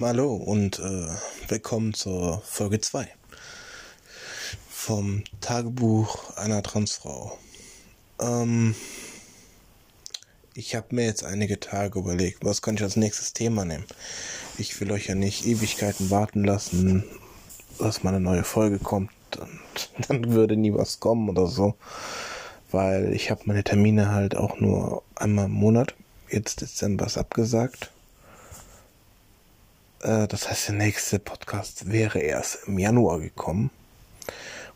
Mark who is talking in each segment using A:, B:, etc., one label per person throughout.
A: Hallo und äh, willkommen zur Folge 2 vom Tagebuch einer Transfrau. Ähm, ich habe mir jetzt einige Tage überlegt, was kann ich als nächstes Thema nehmen. Ich will euch ja nicht Ewigkeiten warten lassen, dass mal eine neue Folge kommt und dann würde nie was kommen oder so, weil ich habe meine Termine halt auch nur einmal im Monat. Jetzt Dezember ist abgesagt äh, das heißt, der nächste Podcast wäre erst im Januar gekommen.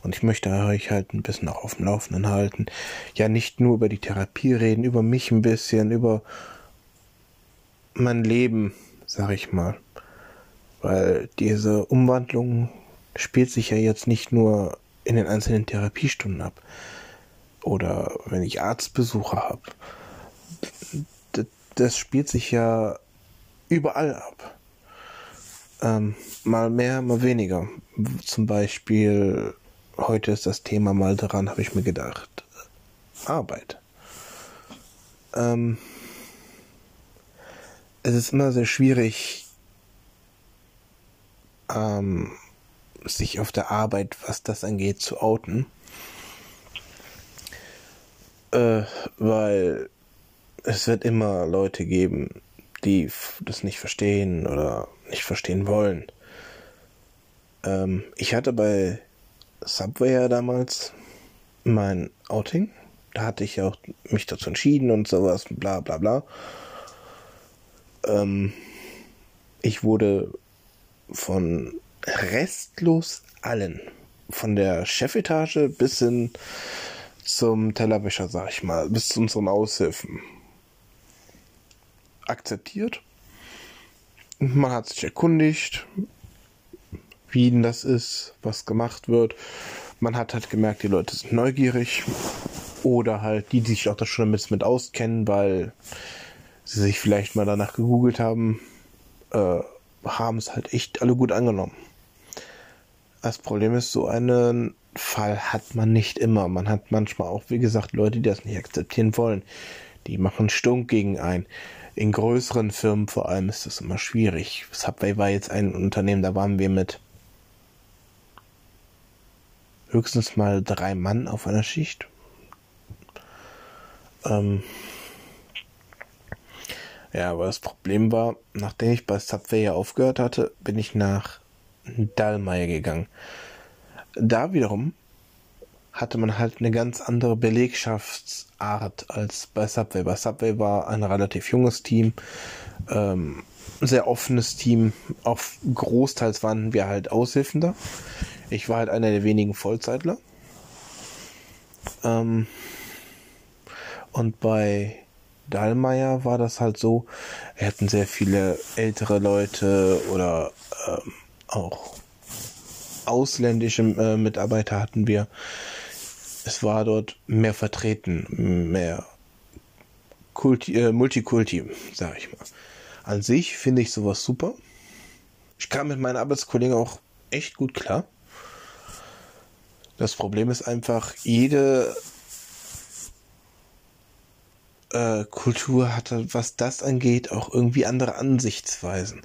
A: Und ich möchte euch halt ein bisschen auch auf dem Laufenden halten. Ja, nicht nur über die Therapie reden, über mich ein bisschen, über mein Leben, sag ich mal. Weil diese Umwandlung spielt sich ja jetzt nicht nur in den einzelnen Therapiestunden ab. Oder wenn ich Arztbesuche habe. Das spielt sich ja überall ab. Ähm, mal mehr, mal weniger. Zum Beispiel, heute ist das Thema mal dran, habe ich mir gedacht. Arbeit. Ähm, es ist immer sehr schwierig, ähm, sich auf der Arbeit, was das angeht, zu outen. Äh, weil es wird immer Leute geben, die das nicht verstehen oder nicht verstehen wollen. Ähm, ich hatte bei Subway ja damals mein Outing. Da hatte ich auch mich dazu entschieden und sowas, bla bla bla. Ähm, ich wurde von restlos allen, von der Chefetage bis hin zum Tellerwäscher, sag ich mal, bis zu unseren Aushilfen akzeptiert man hat sich erkundigt, wie denn das ist, was gemacht wird. Man hat halt gemerkt, die Leute sind neugierig. Oder halt die, die sich auch da schon damit mit auskennen, weil sie sich vielleicht mal danach gegoogelt haben, äh, haben es halt echt alle gut angenommen. Das Problem ist, so einen Fall hat man nicht immer. Man hat manchmal auch, wie gesagt, Leute, die das nicht akzeptieren wollen. Die machen Stunk gegen einen in größeren Firmen vor allem ist das immer schwierig. Subway war jetzt ein Unternehmen, da waren wir mit höchstens mal drei Mann auf einer Schicht. Ähm ja, aber das Problem war, nachdem ich bei Subway ja aufgehört hatte, bin ich nach Dallmayr gegangen. Da wiederum hatte man halt eine ganz andere Belegschaftsart als bei Subway. Bei Subway war ein relativ junges Team, ähm, sehr offenes Team. Auf großteils waren wir halt Aushilfender. Ich war halt einer der wenigen Vollzeitler. Ähm, und bei Dahlmeier war das halt so, wir hatten sehr viele ältere Leute oder ähm, auch ausländische äh, Mitarbeiter hatten wir es war dort mehr vertreten, mehr Kulti, äh, Multikulti, sag ich mal. An sich finde ich sowas super. Ich kam mit meinen Arbeitskollegen auch echt gut klar. Das Problem ist einfach, jede äh, Kultur hatte, was das angeht, auch irgendwie andere Ansichtsweisen.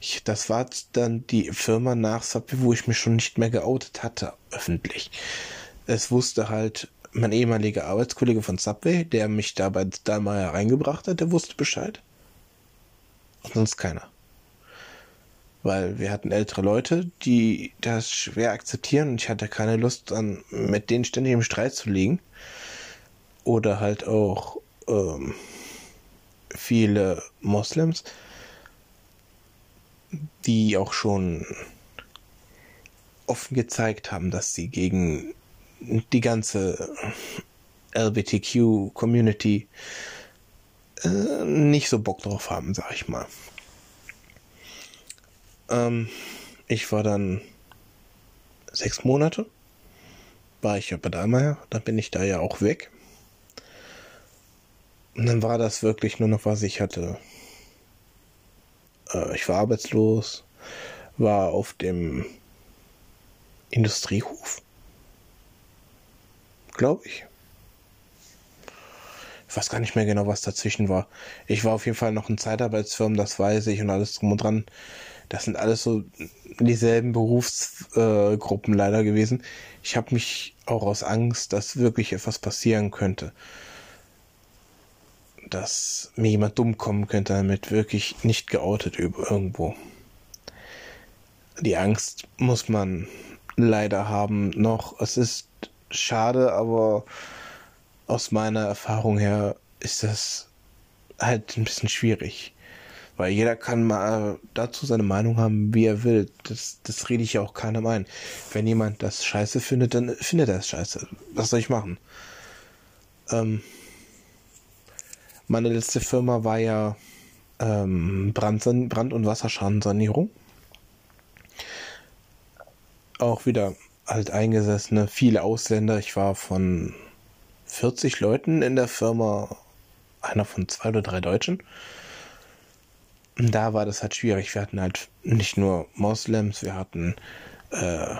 A: Ich, das war dann die Firma nach Subway, wo ich mich schon nicht mehr geoutet hatte, öffentlich es wusste halt mein ehemaliger Arbeitskollege von Subway, der mich da bei Dahlmeier reingebracht hat, der wusste Bescheid. Und sonst keiner. Weil wir hatten ältere Leute, die das schwer akzeptieren und ich hatte keine Lust, an, mit denen ständig im Streit zu liegen. Oder halt auch ähm, viele Moslems, die auch schon offen gezeigt haben, dass sie gegen die ganze LGBTQ-Community äh, nicht so Bock drauf haben, sag ich mal. Ähm, ich war dann sechs Monate, war ich ja bei Dahlmeier, dann bin ich da ja auch weg. Und dann war das wirklich nur noch, was ich hatte. Äh, ich war arbeitslos, war auf dem Industriehof glaube ich. Ich weiß gar nicht mehr genau, was dazwischen war. Ich war auf jeden Fall noch in Zeitarbeitsfirmen, das weiß ich und alles drum und dran. Das sind alles so dieselben Berufsgruppen äh, leider gewesen. Ich habe mich auch aus Angst, dass wirklich etwas passieren könnte. Dass mir jemand dumm kommen könnte, damit wirklich nicht geoutet irgendwo. Die Angst muss man leider haben noch. Es ist schade, aber aus meiner Erfahrung her ist das halt ein bisschen schwierig. Weil jeder kann mal dazu seine Meinung haben, wie er will. Das, das rede ich ja auch keinem ein. Wenn jemand das scheiße findet, dann findet er es scheiße. Was soll ich machen? Ähm, meine letzte Firma war ja ähm, Brand, Brand- und Wasserschadensanierung. Auch wieder halt eingesessene, viele Ausländer. Ich war von 40 Leuten in der Firma einer von zwei oder drei Deutschen da war das halt schwierig. Wir hatten halt nicht nur Moslems, wir hatten, äh,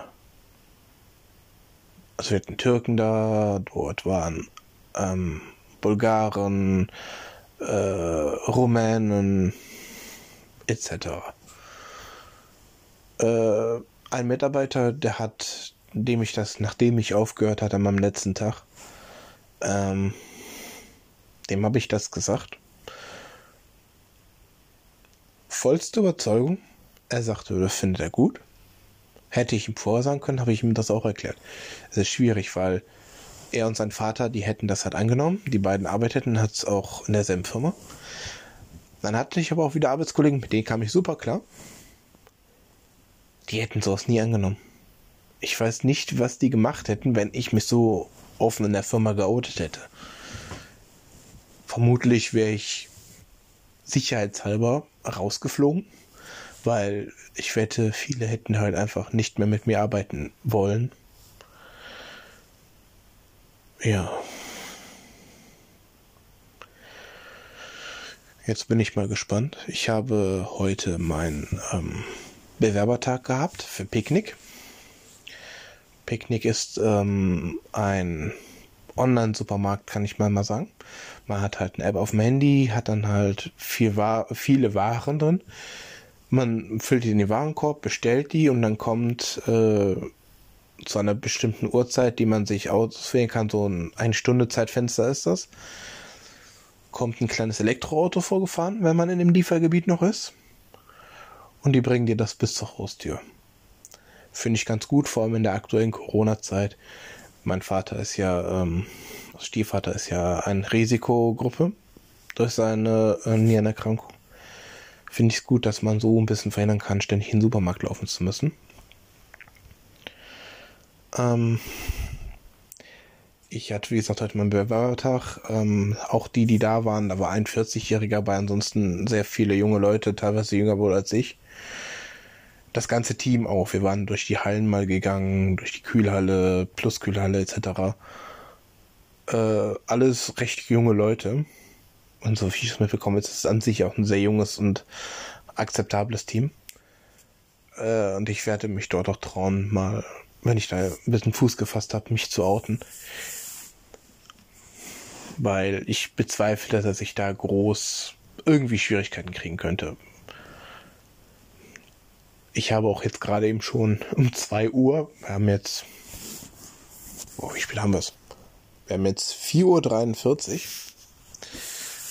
A: also wir hatten Türken da, dort waren ähm, Bulgaren, äh, Rumänen, etc. Äh, ein Mitarbeiter, der hat, dem ich das, nachdem ich aufgehört hatte am letzten Tag, ähm, dem habe ich das gesagt vollste Überzeugung. Er sagte, das findet er gut. Hätte ich ihm vorher sagen können, habe ich ihm das auch erklärt. Es ist schwierig, weil er und sein Vater, die hätten das halt angenommen. Die beiden arbeiteten hat es auch in derselben Firma. Dann hatte ich aber auch wieder Arbeitskollegen, mit denen kam ich super klar. Die hätten sowas nie angenommen. Ich weiß nicht, was die gemacht hätten, wenn ich mich so offen in der Firma geoutet hätte. Vermutlich wäre ich sicherheitshalber rausgeflogen, weil ich wette, viele hätten halt einfach nicht mehr mit mir arbeiten wollen. Ja. Jetzt bin ich mal gespannt. Ich habe heute meinen ähm, Bewerbertag gehabt für Picknick. Picknick ist ähm, ein Online-Supermarkt, kann ich mal mal sagen. Man hat halt eine App auf dem Handy, hat dann halt viel Wa viele Waren drin. Man füllt die in den Warenkorb, bestellt die und dann kommt äh, zu einer bestimmten Uhrzeit, die man sich auswählen kann, so ein eine Stunde Zeitfenster ist das, kommt ein kleines Elektroauto vorgefahren, wenn man in dem Liefergebiet noch ist. Und die bringen dir das bis zur Haustür. Finde ich ganz gut, vor allem in der aktuellen Corona-Zeit. Mein Vater ist ja, ähm, Stiefvater ist ja eine Risikogruppe durch seine äh, Nierenerkrankung. Finde ich es gut, dass man so ein bisschen verhindern kann, ständig in den Supermarkt laufen zu müssen. Ähm, ich hatte, wie gesagt, heute meinen Bewerbertag. Ähm, auch die, die da waren, da war ein 40-Jähriger bei, ansonsten sehr viele junge Leute, teilweise jünger wohl als ich das ganze Team auch. Wir waren durch die Hallen mal gegangen, durch die Kühlhalle, plus Kühlhalle etc. Äh, alles recht junge Leute. Und so wie ich es mitbekomme, ist es an sich auch ein sehr junges und akzeptables Team. Äh, und ich werde mich dort auch trauen, mal, wenn ich da ein bisschen Fuß gefasst habe, mich zu outen. Weil ich bezweifle, dass ich da groß irgendwie Schwierigkeiten kriegen könnte ich habe auch jetzt gerade eben schon um 2 Uhr, wir haben jetzt, oh, wie spät haben wir es? Wir haben jetzt 4.43 Uhr.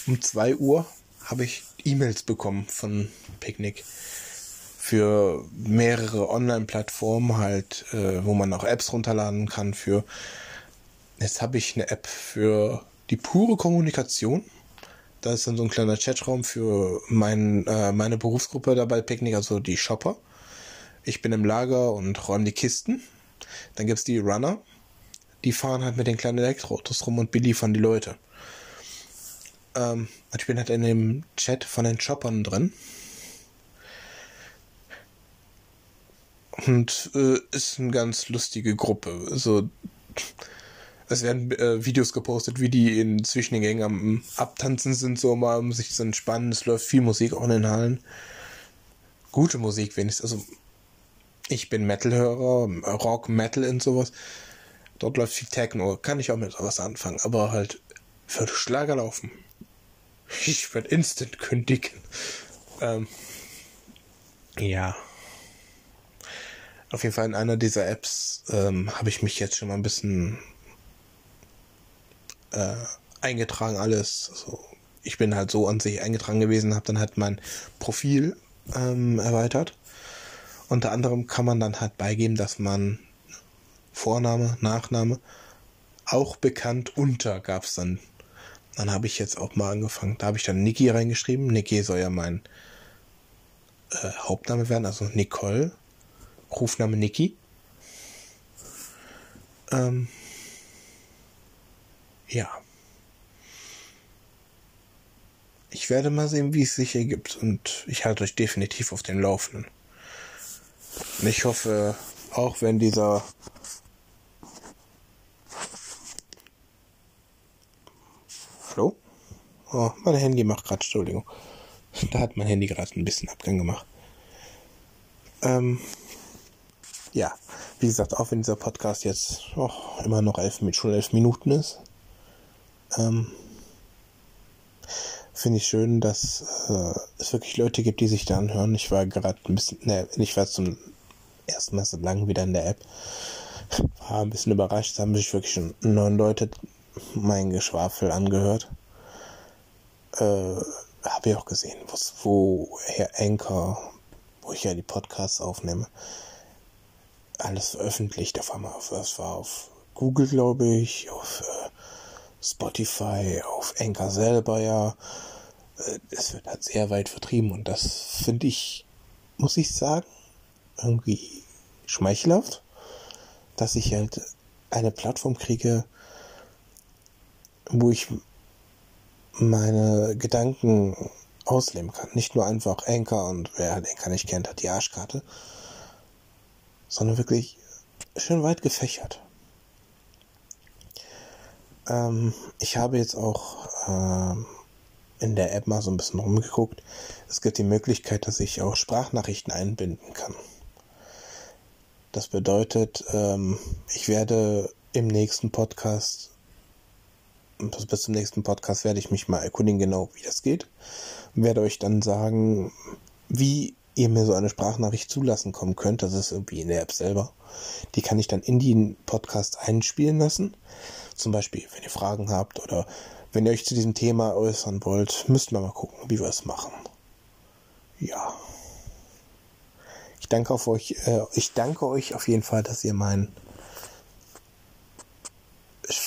A: Um 2 Uhr habe ich E-Mails bekommen von Picknick für mehrere Online-Plattformen halt, äh, wo man auch Apps runterladen kann für. Jetzt habe ich eine App für die pure Kommunikation. Da ist dann so ein kleiner Chatraum für mein, äh, meine Berufsgruppe dabei, Picknick, also die Shopper. Ich bin im Lager und räume die Kisten. Dann gibt es die Runner. Die fahren halt mit den kleinen Elektroautos rum und beliefern die Leute. Ähm, ich bin halt in dem Chat von den Choppern drin. Und äh, ist eine ganz lustige Gruppe. Also, es werden äh, Videos gepostet, wie die in zwischen den Gängen am Abtanzen sind, so mal um sich zu entspannen. Es läuft viel Musik auch in den Hallen. Gute Musik wenigstens. Also ich bin Metal-Hörer, Rock, Metal und sowas. Dort läuft viel Techno, kann ich auch mit sowas anfangen, aber halt für Schlager laufen. Ich werde instant kündigen. Ähm, Ja. Auf jeden Fall in einer dieser Apps ähm, habe ich mich jetzt schon mal ein bisschen äh, eingetragen, alles. Also ich bin halt so an sich eingetragen gewesen, habe dann halt mein Profil ähm, erweitert. Unter anderem kann man dann halt beigeben, dass man Vorname, Nachname, auch bekannt unter gab's dann. Dann habe ich jetzt auch mal angefangen. Da habe ich dann Niki reingeschrieben. Niki soll ja mein äh, Hauptname werden, also Nicole. Rufname Niki. Ähm, ja. Ich werde mal sehen, wie es sich ergibt und ich halte euch definitiv auf den Laufenden. Ich hoffe, auch wenn dieser Hallo? Oh, mein Handy macht gerade, Entschuldigung. Da hat mein Handy gerade ein bisschen Abgang gemacht. Ähm, ja, wie gesagt, auch wenn dieser Podcast jetzt oh, immer noch elf, schon elf Minuten ist, ähm, finde ich schön, dass äh, es wirklich Leute gibt, die sich da anhören. Ich war gerade ein bisschen, ne, ich war zum ersten Mal so lang wieder in der App. War ein bisschen überrascht, da haben sich wirklich schon neun Leute mein Geschwafel angehört. Äh, habe ich auch gesehen, wo Herr Anker, wo ich ja die Podcasts aufnehme, alles veröffentlicht auf einmal. Das war auf Google, glaube ich, auf äh, Spotify, auf Anchor selber, ja. Äh, es wird halt sehr weit vertrieben und das finde ich, muss ich sagen, irgendwie schmeichelhaft, dass ich halt eine Plattform kriege, wo ich meine Gedanken ausleben kann. Nicht nur einfach Anchor und wer halt Anchor nicht kennt, hat die Arschkarte, sondern wirklich schön weit gefächert. Ähm, ich habe jetzt auch ähm, in der App mal so ein bisschen rumgeguckt. Es gibt die Möglichkeit, dass ich auch Sprachnachrichten einbinden kann. Das bedeutet, ähm, ich werde im nächsten Podcast, bis zum nächsten Podcast werde ich mich mal erkundigen, genau wie das geht. Und werde euch dann sagen, wie ihr mir so eine Sprachnachricht zulassen kommen könnt. Das ist irgendwie in der App selber. Die kann ich dann in den Podcast einspielen lassen. Zum Beispiel, wenn ihr Fragen habt oder wenn ihr euch zu diesem Thema äußern wollt, müssten wir mal gucken, wie wir es machen. Ja. Ich danke auf euch, äh, ich danke euch auf jeden Fall, dass ihr meinen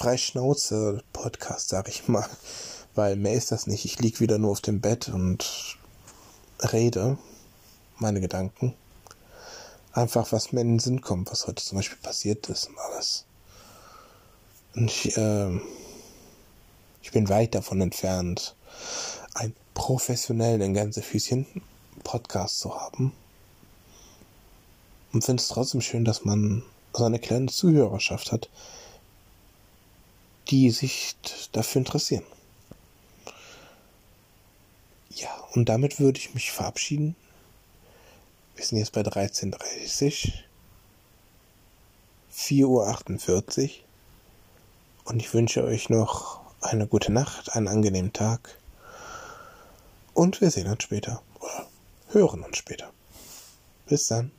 A: Freischnauze Podcast, sag ich mal, weil mehr ist das nicht. Ich lieg wieder nur auf dem Bett und rede meine Gedanken. Einfach, was mir in den Sinn kommt, was heute zum Beispiel passiert ist und alles. Und ich, äh, ich bin weit davon entfernt, einen professionellen Gänsefüßchen Podcast zu haben. Und finde es trotzdem schön, dass man so eine kleine Zuhörerschaft hat, die sich dafür interessieren. Ja, und damit würde ich mich verabschieden. Wir sind jetzt bei 13.30 4.48 Uhr. Und ich wünsche euch noch eine gute Nacht, einen angenehmen Tag. Und wir sehen uns später. Oder hören uns später. Bis dann.